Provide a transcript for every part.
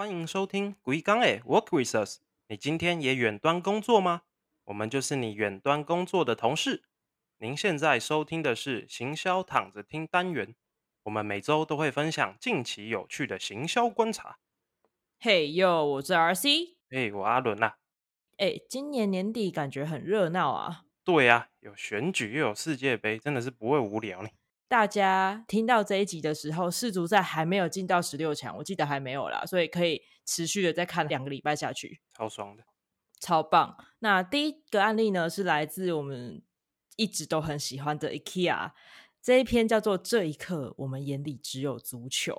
欢迎收听《鬼刚诶 Work with Us》。你今天也远端工作吗？我们就是你远端工作的同事。您现在收听的是行销躺着听单元，我们每周都会分享近期有趣的行销观察。嘿哟，我是 RC。嘿，我阿伦呐、哎，今年年底感觉很热闹啊！对啊、有选举又有世界杯，真的是不会无聊呢。大家听到这一集的时候，世足赛还没有进到十六强，我记得还没有啦，所以可以持续的再看两个礼拜下去，超爽的。超棒。那第一个案例呢，是来自我们一直都很喜欢的 IKEA 这一篇叫做《这一刻，我们眼里只有足球》。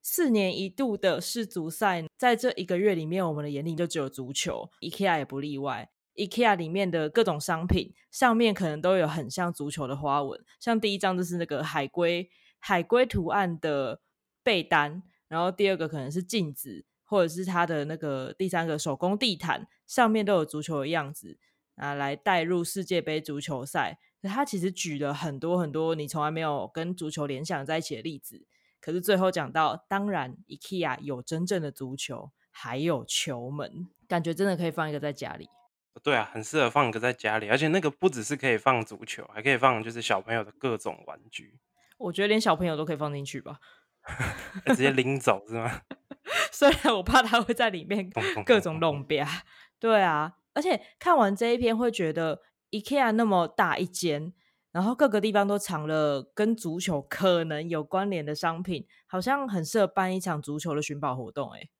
四年一度的世足赛，在这一个月里面，我们的眼里就只有足球，IKEA 也不例外。IKEA 里面的各种商品上面可能都有很像足球的花纹，像第一张就是那个海龟海龟图案的被单，然后第二个可能是镜子，或者是它的那个第三个手工地毯，上面都有足球的样子，啊，来带入世界杯足球赛。他其实举了很多很多你从来没有跟足球联想在一起的例子，可是最后讲到，当然 IKEA 有真正的足球，还有球门，感觉真的可以放一个在家里。对啊，很适合放一个在家里，而且那个不只是可以放足球，还可以放就是小朋友的各种玩具，我觉得连小朋友都可以放进去吧，直接拎走是吗？虽然我怕他会在里面各种弄吧。对啊，而且看完这一篇会觉得 IKEA 那么大一间，然后各个地方都藏了跟足球可能有关联的商品，好像很适合办一场足球的寻宝活动、欸。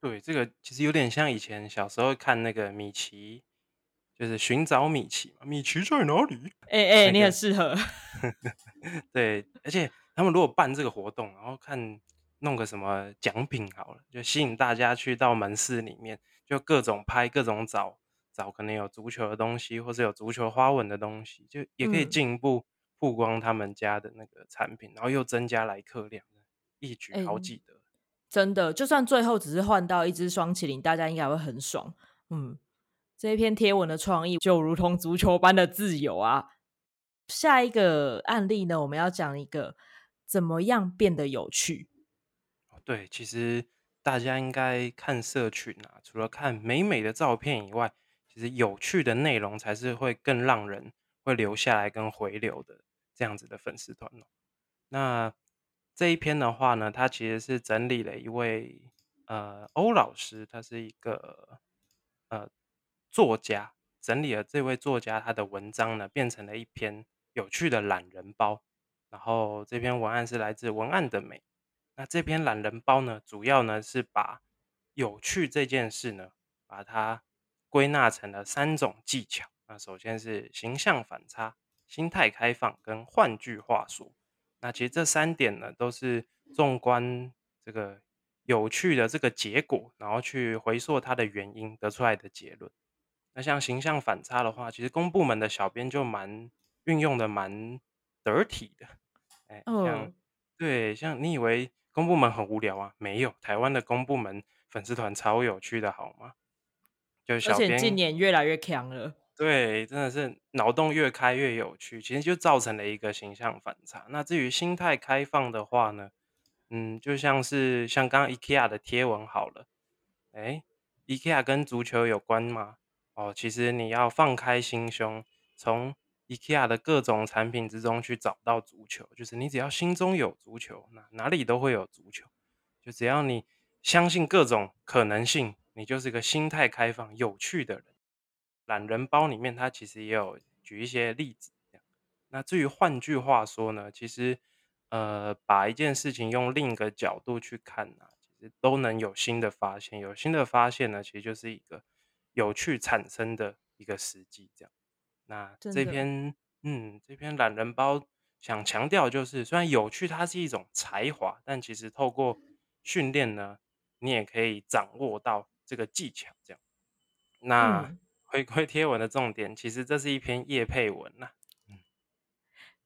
对，这个其实有点像以前小时候看那个米奇，就是寻找米奇嘛，米奇在哪里？哎哎、你那个很适合。对，而且他们如果办这个活动，然后看弄个什么奖品好了，就吸引大家去到门市里面，就各种拍、各种找找可能有足球的东西，或是有足球花纹的东西，就也可以嗯进一步曝光他们家的那个产品，然后又增加来客量，一举好嗯几得。真的，就算最后只是换到一只双麒麟，大家应该会很爽。嗯，这一篇贴文的创意就如同足球般的自由啊。下一个案例呢，我们要讲一个怎么样变得有趣。对，其实大家应该看社群啊，除了看美美的照片以外，其实有趣的内容才是会更让人会留下来跟回流的这样子的粉丝团哦。那这一篇的话呢，它其实是整理了一位呃欧老师，他是一个呃作家，整理了这位作家他的文章呢，变成了一篇有趣的懒人包。然后这篇文案是来自文案的美。那这篇懒人包呢，主要呢是把有趣这件事呢，把它归纳成了三种技巧。那首先是形象反差、心态开放跟换句话说。那其实这三点呢，都是纵观这个有趣的这个结果，然后去回溯它的原因得出来的结论。那像形象反差的话，其实公部门的小编就蛮运用的蛮得体的，哎，像嗯，对，像你以为公部门很无聊啊？没有，台湾的公部门粉丝团超有趣的，好吗？就小编近年越来越强了。对，真的是脑洞越开越有趣，其实就造成了一个形象反差。那至于心态开放的话呢，嗯，就像是像刚刚 IKEA 的贴文好了，哎，IKEA 跟足球有关吗？哦，其实你要放开心胸，从 IKEA 的各种产品之中去找到足球，就是你只要心中有足球，那哪里都会有足球。就只要你相信各种可能性，你就是个心态开放、有趣的人。懒人包里面，它其实也有举一些例子。那至于换句话说呢，其实呃，把一件事情用另一个角度去看啊，其实都能有新的发现。有新的发现呢，其实就是一个有趣产生的一个时机。这样，那这的篇嗯，这篇懒人包想强调就是，虽然有趣它是一种才华，但其实透过训练呢，你也可以掌握到这个技巧。这样，那。嗯，回归贴文的重点，其实这是一篇叶配文呐、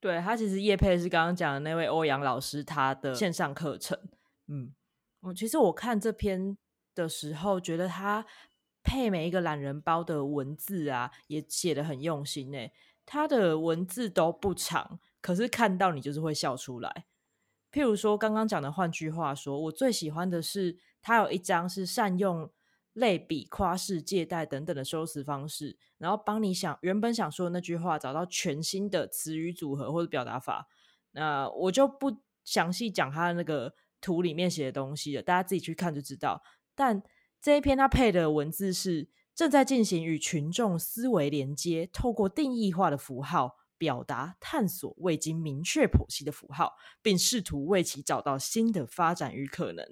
对他其实叶配是刚刚讲的那位欧阳老师他的线上课程。嗯，我其实我看这篇的时候，觉得他配每一个懒人包的文字啊，也写的很用心诶。他的文字都不长，可是看到你就是会笑出来。譬如说刚刚讲的，换句话说，我最喜欢的是它有一张是善用类比、夸饰、借贷等等的修辞方式，然后帮你想原本想说的那句话，找到全新的词语组合或者表达法。那我就不详细讲它那个图里面写的东西了，大家自己去看就知道。但这一篇它配的文字是正在进行与群众思维连接，透过定义化的符号表达、探索未经明确剖析的符号，并试图为其找到新的发展与可能。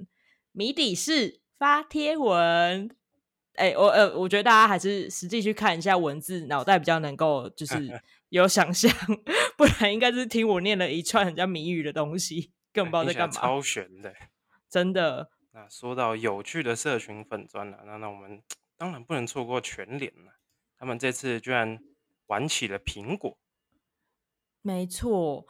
谜底是发贴文。哎，我呃，我觉得大家还是实际去看一下文字，脑袋比较能够就 是有想象，不然应该是听我念了一串很像谜语的东西，根本不知道在干嘛。超悬的，真的。那说到有趣的社群粉砖了，那那我们当然不能错过全联了。他们这次居然玩起了苹果。没错，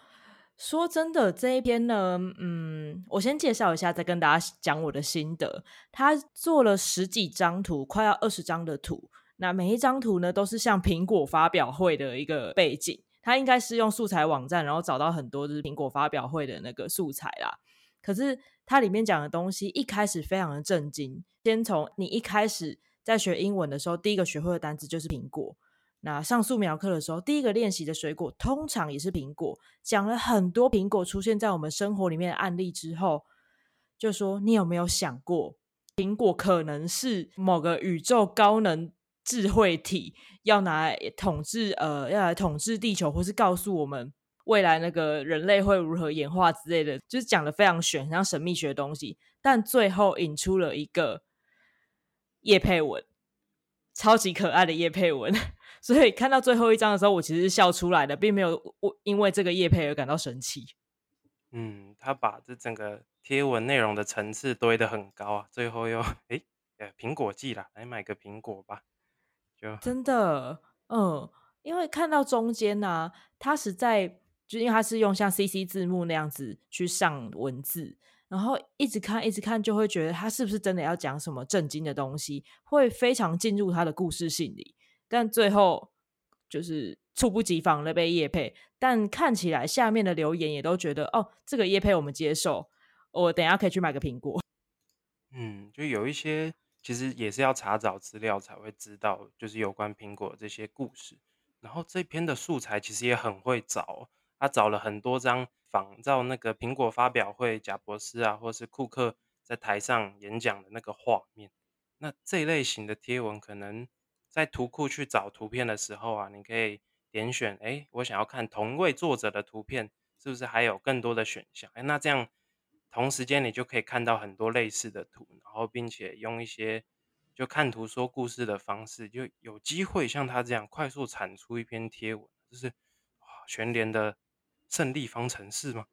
说真的，这一篇呢，嗯，我先介绍一下，再跟大家讲我的心得。他做了十几张图，快要二十张的图。那每一张图呢，都是像苹果发表会的一个背景。他应该是用素材网站，然后找到很多就是苹果发表会的那个素材啦。可是。它里面讲的东西一开始非常的震惊。先从你一开始在学英文的时候，第一个学会的单词就是苹果。那上素描课的时候，第一个练习的水果通常也是苹果。讲了很多苹果出现在我们生活里面的案例之后，就说你有没有想过，苹果可能是某个宇宙高能智慧体要拿来统治呃，要来统治地球，或是告诉我们？未来那个人类会如何演化之类的，就是讲的非常玄，像神秘学的东西。但最后引出了一个叶佩文，超级可爱的叶佩文。所以看到最后一章的时候，我其实是笑出来的，并没有我因为这个叶佩而感到生气。嗯，他把这整个贴文内容的层次堆得很高啊，最后又哎，苹果季啦，来买个苹果吧，就真的，嗯，因为看到中间呢，他实在。就因为它是用像 CC 字幕那样子去上文字，然后一直看一直看，就会觉得他是不是真的要讲什么震惊的东西，会非常进入他的故事性里。但最后就是猝不及防的被叶配，但看起来下面的留言也都觉得哦，这个叶配我们接受，我等下可以去买个苹果。嗯，就有一些其实也是要查找资料才会知道，就是有关苹果这些故事。然后这篇的素材其实也很会找。他找了很多张仿照那个苹果发表会贾博士啊，或是库克在台上演讲的那个画面。那这类型的贴文，可能在图库去找图片的时候啊，你可以点选，哎，我想要看同位作者的图片，是不是还有更多的选项？哎，那这样同时间你就可以看到很多类似的图，然后并且用一些就看图说故事的方式，就有机会像他这样快速产出一篇贴文，就是哇，全联的。胜利方程式吗？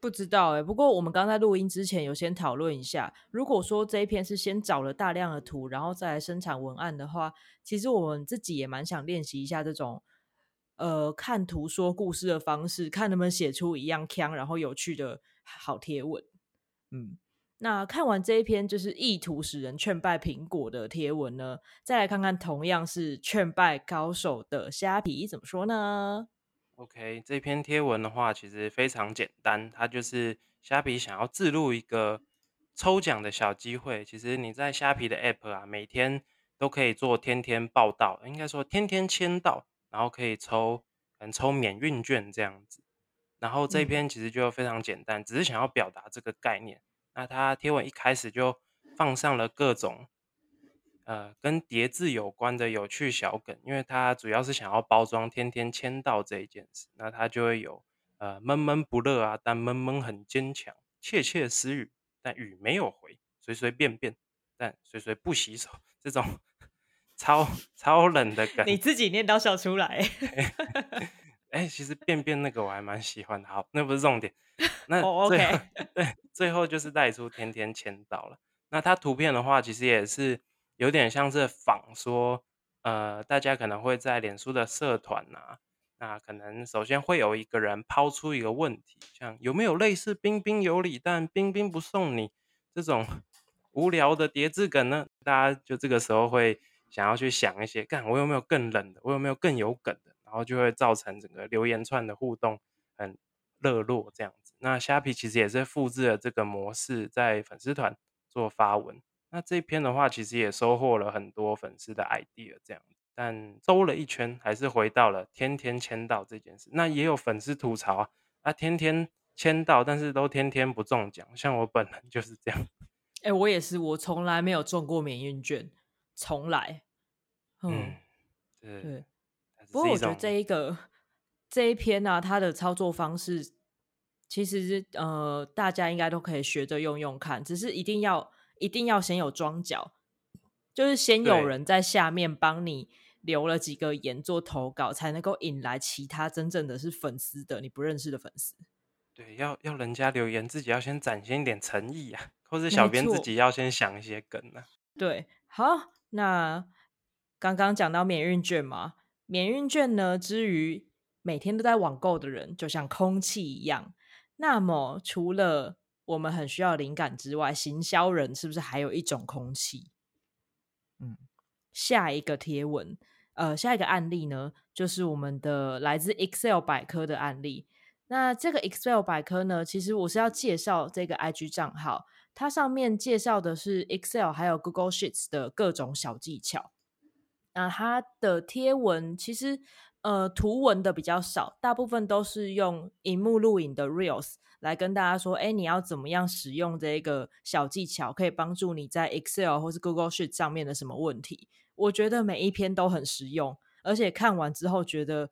不知道哎。不过我们刚在录音之前有先讨论一下，如果说这一篇是先找了大量的图，然后再来生产文案的话，其实我们自己也蛮想练习一下这种呃看图说故事的方式，看能不能写出一样强然后有趣的好贴文。嗯，那看完这一篇就是意图使人劝败苹果的贴文呢，再来看看同样是劝败高手的虾皮怎么说呢？OK，这篇贴文的话，其实非常简单，它就是虾皮想要自录一个抽奖的小机会。其实你在虾皮的 App 啊，每天都可以做天天报道，应该说天天签到，然后可以抽，可能抽免运券这样子。然后这篇其实就非常简单，只是想要表达这个概念。那它贴文一开始就放上了各种。呃，跟叠字有关的有趣小梗，因为它主要是想要包装天天签到这一件事，那它就会有呃闷闷不乐啊，但闷闷很坚强，窃窃私语，但语没有回，随随便便，但随随不洗手，这种 超超冷的梗，你自己念到笑出来。哎，其实便便那个我还蛮喜欢的，好，那不是重点。那 OK，对，最后就是带出天天签到了。那它图片的话，其实也是。有点像是仿说，呃，大家可能会在脸书的社团呐，那可能首先会有一个人抛出一个问题，像有没有类似彬彬有礼但彬彬不送你这种 无聊的叠字梗呢？大家就这个时候会想要去想一些，干我有没有更冷的，我有没有更有梗的，然后就会造成整个留言串的互动很热络这样子。那虾皮其实也是复制了这个模式，在粉丝团。做发文。那这篇的话，其实也收获了很多粉丝的 idea，这样。但兜了一圈，还是回到了天天签到这件事。那也有粉丝吐槽啊，啊，天天签到，但是都天天不中奖。像我本人就是这样。哎，我也是，我从来没有中过免运券，从来。嗯，对。不过我觉得这一个这一篇呢，它的操作方式，其实呃，大家应该都可以学着用用看，只是一定要一定要先有庄脚，就是先有人在下面帮你。留了几个言做投稿，才能够引来其他真正的是粉丝的你不认识的粉丝。对，要要人家留言，自己要先展现一点诚意啊，或者小编自己要先想一些梗啊。对，好，那刚刚讲到免运券嘛，免运券呢，之于每天都在网购的人，就像空气一样。那么，除了我们很需要灵感之外，行销人是不是还有一种空气？嗯。下一个贴文，呃，下一个案例呢，就是我们的来自 Excel 百科的案例。那这个 Excel 百科呢，其实我是要介绍这个 IG 账号，它上面介绍的是 Excel 还有 Google Sheets 的各种小技巧。那它的贴文其实呃图文的比较少，大部分都是用荧幕录影的 Reels。来跟大家说，哎，你要怎么样使用这个小技巧，可以帮助你在 Excel 或是 Google Sheet 上面的什么问题？我觉得每一篇都很实用，而且看完之后觉得，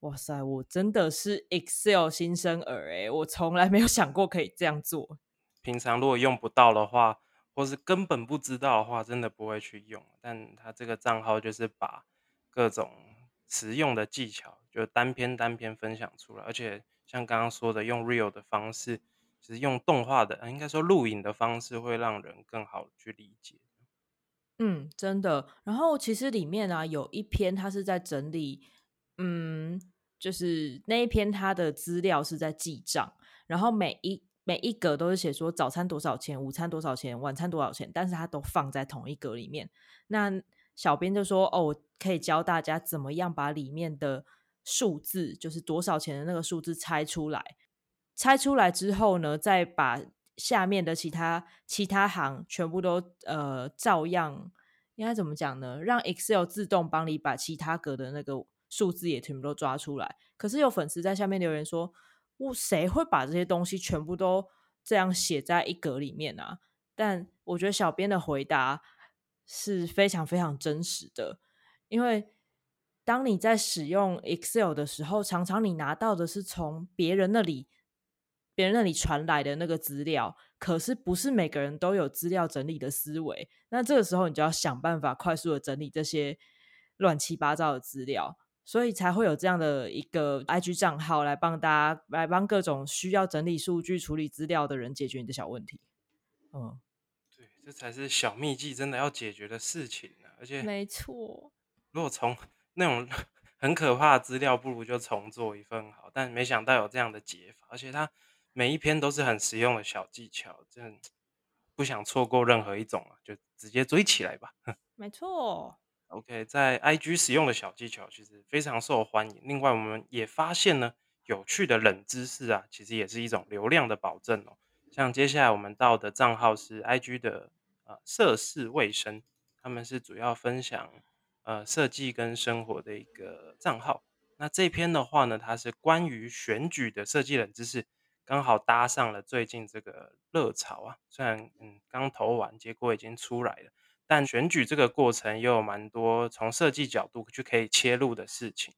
哇塞，我真的是 Excel 新生儿哎，我从来没有想过可以这样做。平常如果用不到的话，或是根本不知道的话，真的不会去用。但他这个账号就是把各种实用的技巧，就单篇单篇分享出来，而且。像刚刚说的，用 real 的方式，就是用动画的，应该说录影的方式，会让人更好去理解。嗯，真的。然后其实里面啊，有一篇他是在整理，嗯，就是那一篇他的资料是在记账，然后每一每一格都是写说早餐多少钱，午餐多少钱，晚餐多少钱，但是他都放在同一格里面。那小编就说，哦，可以教大家怎么样把里面的。数字就是多少钱的那个数字猜出来，猜出来之后呢，再把下面的其他其他行全部都呃照样，应该怎么讲呢？让 Excel 自动帮你把其他格的那个数字也全部都抓出来。可是有粉丝在下面留言说：“我谁会把这些东西全部都这样写在一格里面啊？”但我觉得小编的回答是非常非常真实的，因为。当你在使用 Excel 的时候，常常你拿到的是从别人那里、别人那里传来的那个资料，可是不是每个人都有资料整理的思维。那这个时候，你就要想办法快速的整理这些乱七八糟的资料，所以才会有这样的一个 IG 账号来帮大家来帮各种需要整理数据、处理资料的人解决你的小问题。嗯，对，这才是小秘技真的要解决的事情呢。而且，没错，如果从那种 很可怕的资料，不如就重做一份好。但没想到有这样的解法，而且它每一篇都是很实用的小技巧，真不想错过任何一种啊，就直接追起来吧。没错。OK，在 IG 使用的小技巧其实非常受欢迎。另外，我们也发现呢，有趣的冷知识啊，其实也是一种流量的保证哦。像接下来我们到的账号是 IG 的呃涉世卫生，他们是主要分享。呃，设计跟生活的一个账号。那这篇的话呢，它是关于选举的设计冷知识，刚好搭上了最近这个热潮啊。虽然嗯刚投完，结果已经出来了，但选举这个过程又有蛮多从设计角度去可以切入的事情，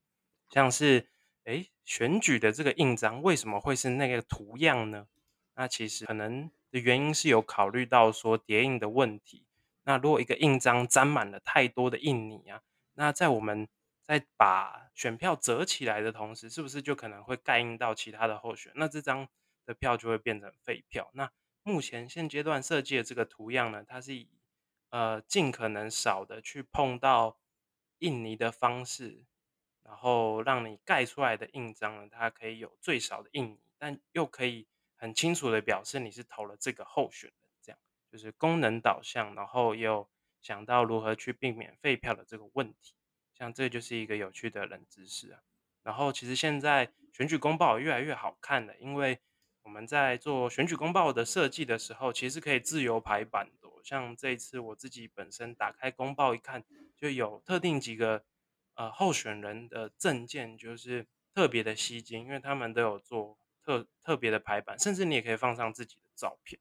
像是诶选举的这个印章为什么会是那个图样呢？那其实可能的原因是有考虑到说叠印的问题。那如果一个印章沾满了太多的印泥啊，那在我们在把选票折起来的同时，是不是就可能会盖印到其他的候选？那这张的票就会变成废票。那目前现阶段设计的这个图样呢，它是以呃尽可能少的去碰到印泥的方式，然后让你盖出来的印章呢，它可以有最少的印泥，但又可以很清楚的表示你是投了这个候选。就是功能导向，然后又想到如何去避免废票的这个问题，像这就是一个有趣的冷知识啊。然后其实现在选举公报越来越好看了，因为我们在做选举公报的设计的时候，其实可以自由排版的。像这一次我自己本身打开公报一看，就有特定几个呃候选人的证件，就是特别的吸睛，因为他们都有做特特别的排版，甚至你也可以放上自己的照片。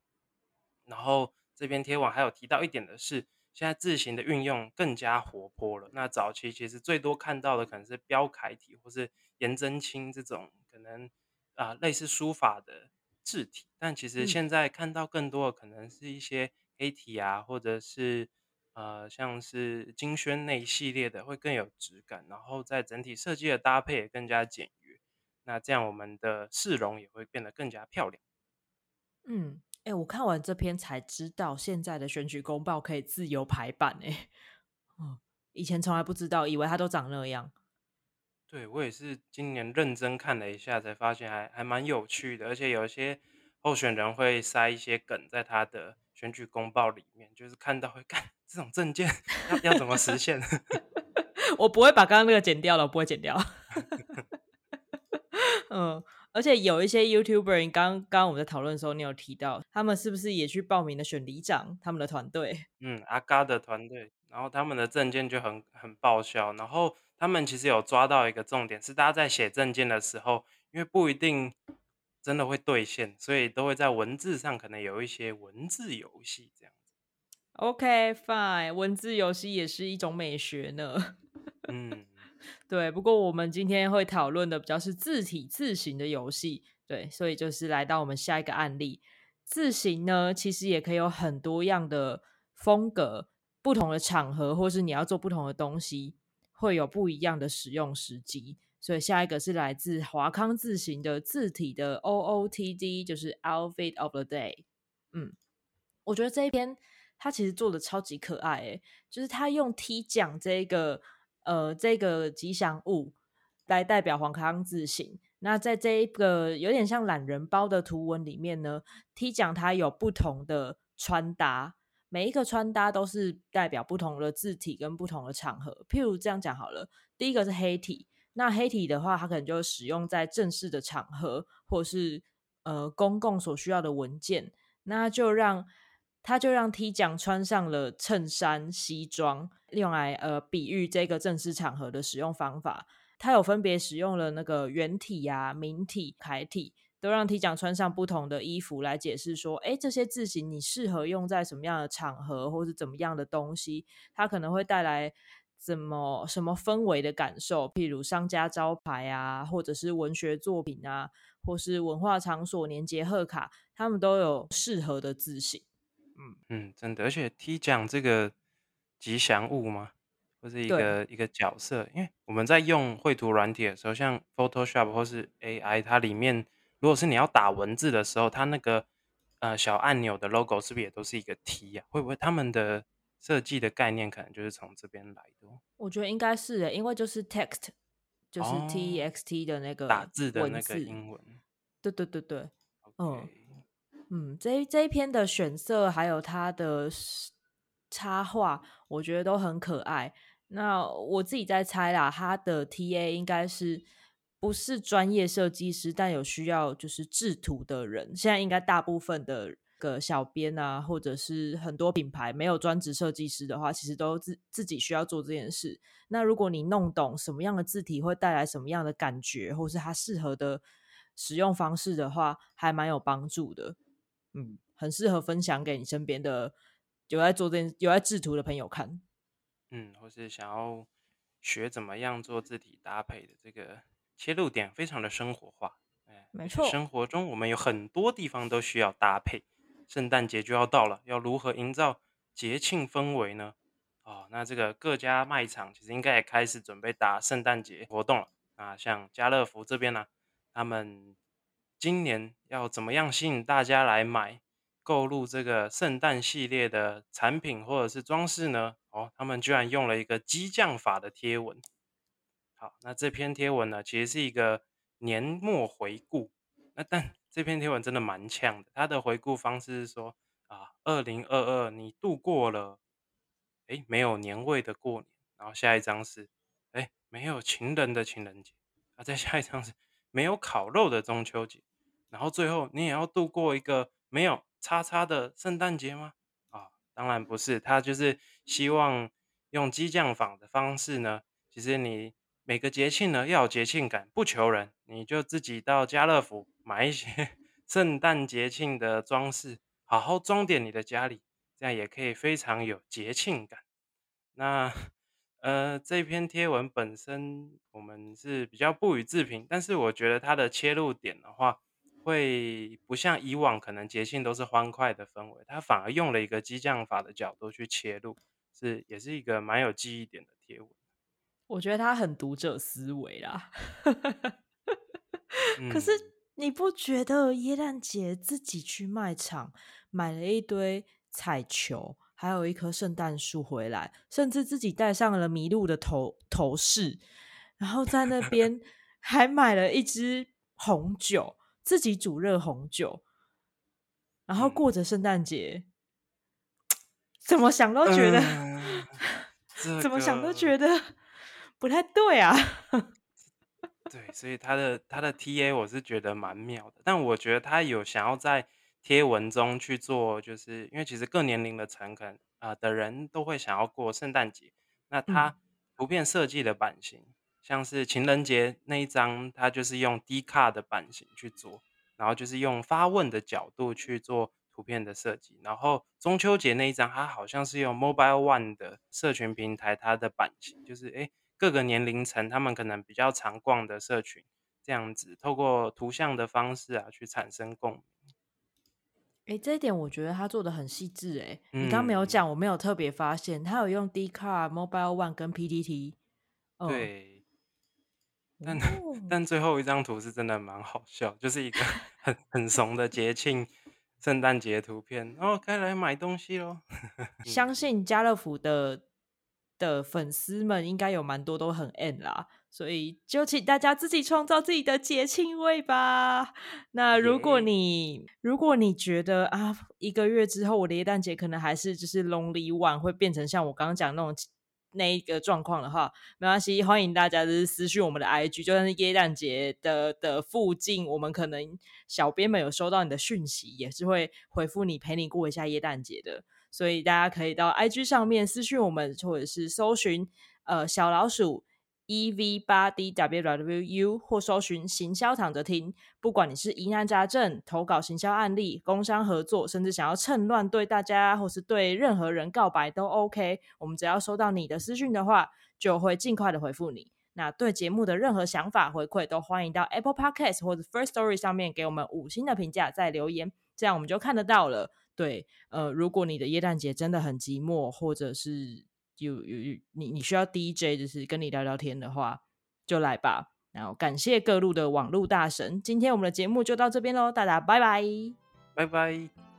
然后这篇贴文还有提到一点的是，现在字形的运用更加活泼了。那早期其实最多看到的可能是标楷体或是颜真卿这种可能啊类似书法的字体，但其实现在看到更多的可能是一些黑体啊，或者是呃像是金萱那一系列的会更有质感，然后在整体设计的搭配也更加简约。那这样我们的市容也会变得更加漂亮。嗯。哎，我看完这篇才知道，现在的选举公报可以自由排版哎，哦，以前从来不知道，以为它都长那样。对我也是今年认真看了一下，才发现还还蛮有趣的，而且有一些候选人会塞一些梗在他的选举公报里面，就是看到会 干这种证件要要怎么实现？我不会把刚刚那个剪掉了，我不会剪掉。嗯。而且有一些 YouTuber，刚刚刚我们在讨论的时候，你有提到他们是不是也去报名的选里长？他们的团队，嗯，阿嘎的团队，然后他们的证件就很很爆笑。然后他们其实有抓到一个重点，是大家在写证件的时候，因为不一定真的会兑现，所以都会在文字上可能有一些文字游戏这样子。OK，fine，文字游戏也是一种美学呢。嗯。对，不过我们今天会讨论的比较是字体字形的游戏，对，所以就是来到我们下一个案例。字形呢，其实也可以有很多样的风格，不同的场合，或是你要做不同的东西，会有不一样的使用时机。所以下一个是来自华康字形的字体的 OOTD，就是 Outfit of the Day。嗯，我觉得这一篇它其实做的超级可爱，诶，就是他用 T 讲这个。呃，这个吉祥物来代表黄康字形。那在这一个有点像懒人包的图文里面呢，T 讲它有不同的穿搭，每一个穿搭都是代表不同的字体跟不同的场合。譬如这样讲好了，第一个是黑体，那黑体的话，它可能就使用在正式的场合，或是呃公共所需要的文件，那就让。他就让 T 奖穿上了衬衫、西装，用来呃比喻这个正式场合的使用方法。他有分别使用了那个圆体呀、明体、楷体，都让 T 奖穿上不同的衣服来解释说，哎，这些字形你适合用在什么样的场合，或是怎么样的东西，它可能会带来怎么什么氛围的感受，譬如商家招牌啊，或者是文学作品啊，或是文化场所年节贺卡，他们都有适合的字形。嗯。嗯，真的，而且 T 奖这个吉祥物嘛，或是一个一个角色，因为我们在用绘图软体的时候，像 Photoshop 或是 AI，它里面如果是你要打文字的时候，它那个呃小按钮的 logo 是不是也都是一个 T 呀？会不会他们的设计的概念可能就是从这边来的？我觉得应该是诶，因为就是 text 就是 T E X T 的那个打字的那个英文，对对对对，嗯。嗯，这这一篇的选色还有它的插画，我觉得都很可爱。那我自己在猜啦，他的 T A 应该是不是专业设计师，但有需要就是制图的人。现在应该大部分的个小编啊，或者是很多品牌没有专职设计师的话，其实都自自己需要做这件事。那如果你弄懂什么样的字体会带来什么样的感觉，或是它适合的使用方式的话，还蛮有帮助的。嗯，很适合分享给你身边的有在做这有在制图的朋友看。嗯，或是想要学怎么样做字体搭配的这个切入点，非常的生活化。哎，没错，生活中我们有很多地方都需要搭配。圣诞节就要到了，要如何营造节庆氛围呢？哦，那这个各家卖场其实应该也开始准备打圣诞节活动了。啊，像家乐福这边呢，他们。今年要怎么样吸引大家来买购入这个圣诞系列的产品或者是装饰呢？哦，他们居然用了一个激将法的贴文。好，那这篇贴文呢，其实是一个年末回顾。那但这篇贴文真的蛮呛的，它的回顾方式是说啊，二零二二你度过了，哎，没有年味的过年。然后下一张是，哎，没有情人的情人节。啊，再下一张是没有烤肉的中秋节。然后最后你也要度过一个没有叉叉的圣诞节吗？啊，当然不是，他就是希望用激将法的方式呢。其实你每个节庆呢要有节庆感，不求人，你就自己到家乐福买一些 圣诞节庆的装饰，好好装点你的家里，这样也可以非常有节庆感。那呃，这篇贴文本身我们是比较不予置评，但是我觉得它的切入点的话，会不像以往可能节庆都是欢快的氛围，它反而用了一个激将法的角度去切入，是也是一个蛮有记忆点的贴文。我觉得他很读者思维啦。可是嗯，你不觉得耶诞节自己去卖场买了一堆彩球，还有一棵圣诞树回来，甚至自己戴上了麋鹿的头头饰，然后在那边 还买了一支红酒，自己煮热红酒，然后过嗯，着圣诞节，怎么想都觉得，怎么想都觉得 不太对啊。对，所以他的他的 TA 我是觉得蛮妙的，但我觉得他有想要在贴文中去做，就是因为其实各年龄的诚恳啊的人都会想要过圣诞节，那嗯，他图片设计的版型，像是情人节那一张，它就是用低卡的版型去做，然后就是用发问的角度去做图片的设计，然后中秋节那一张，它好像是用 Mobile One 的社群平台，它的版型就是诶各个年龄层他们可能比较常逛的社群，这样子透过图像的方式啊去产生共鸣。诶，这一点我觉得他做的很细致诶。你刚刚没有嗯，讲，我没有特别发现，他有用 d c a r Mobile One 跟 P D T。嗯，对，但哦，但最后一张图是真的蛮好笑，就是一个 很很怂的节庆圣诞节图片，哦，该来买东西喽。相嗯，信家乐福的的粉丝们应该有蛮多都很 N 啦，所以就请大家自己创造自己的节庆味吧。那如果耶，你如果你觉得啊，一个月之后我的耶诞节可能还是就是 Lonely One 会变成像我刚刚讲那种那一个状况的话，没关系，欢迎大家就是私讯我们的 IG，就算是耶诞节的的附近，我们可能小编们有收到你的讯息，也是会回复你，陪你过一下耶诞节的。所以大家可以到 IG 上面私讯我们，或者是搜寻呃小老鼠 E V 八 D W W U 或搜寻行销躺着听。不管你是疑难杂症、投稿行销案例、工商合作，甚至想要趁乱对大家或是对任何人告白都 OK。我们只要收到你的私讯的话，就会尽快的回复你。那对节目的任何想法回馈，都欢迎到 Apple Podcast 或者 First Story 上面给我们五星的评价，再留言，这样我们就看得到了。对，呃，如果你的耶诞节真的很寂寞，或者是有有有你你需要 DJ，就是跟你聊聊天的话，就来吧。然后感谢各路的网络大神，今天我们的节目就到这边喽，大家拜拜。拜拜。